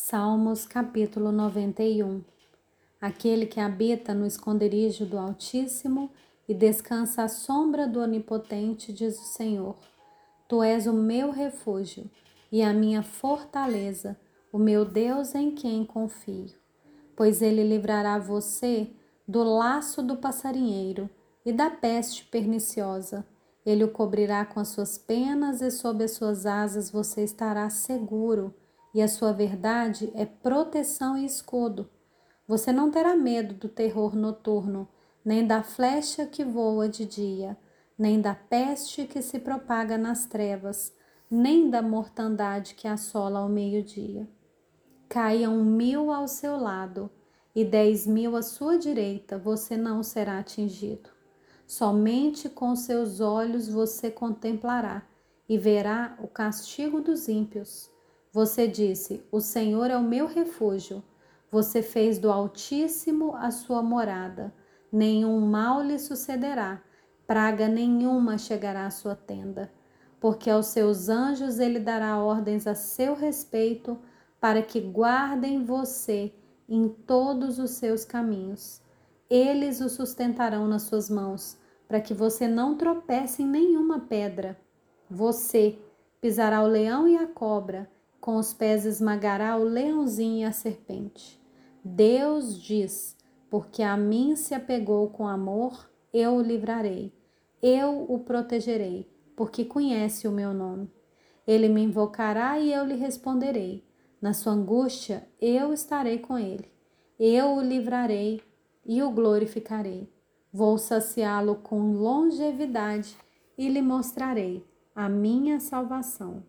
Salmos capítulo 91 Aquele que habita no esconderijo do Altíssimo e descansa à sombra do Onipotente, diz o Senhor: Tu és o meu refúgio e a minha fortaleza, o meu Deus em quem confio. Pois ele livrará você do laço do passarinheiro e da peste perniciosa. Ele o cobrirá com as suas penas e sob as suas asas você estará seguro e a sua verdade é proteção e escudo. Você não terá medo do terror noturno, nem da flecha que voa de dia, nem da peste que se propaga nas trevas, nem da mortandade que assola ao meio-dia. Caiam mil ao seu lado e dez mil à sua direita, você não será atingido. Somente com seus olhos você contemplará e verá o castigo dos ímpios você disse: O Senhor é o meu refúgio. Você fez do Altíssimo a sua morada. Nenhum mal lhe sucederá, praga nenhuma chegará à sua tenda. Porque aos seus anjos ele dará ordens a seu respeito, para que guardem você em todos os seus caminhos. Eles o sustentarão nas suas mãos, para que você não tropece em nenhuma pedra. Você pisará o leão e a cobra com os pés esmagará o leãozinho e a serpente. Deus diz: Porque a mim se apegou com amor, eu o livrarei. Eu o protegerei, porque conhece o meu nome. Ele me invocará e eu lhe responderei. Na sua angústia, eu estarei com ele. Eu o livrarei e o glorificarei. Vou saciá-lo com longevidade e lhe mostrarei a minha salvação.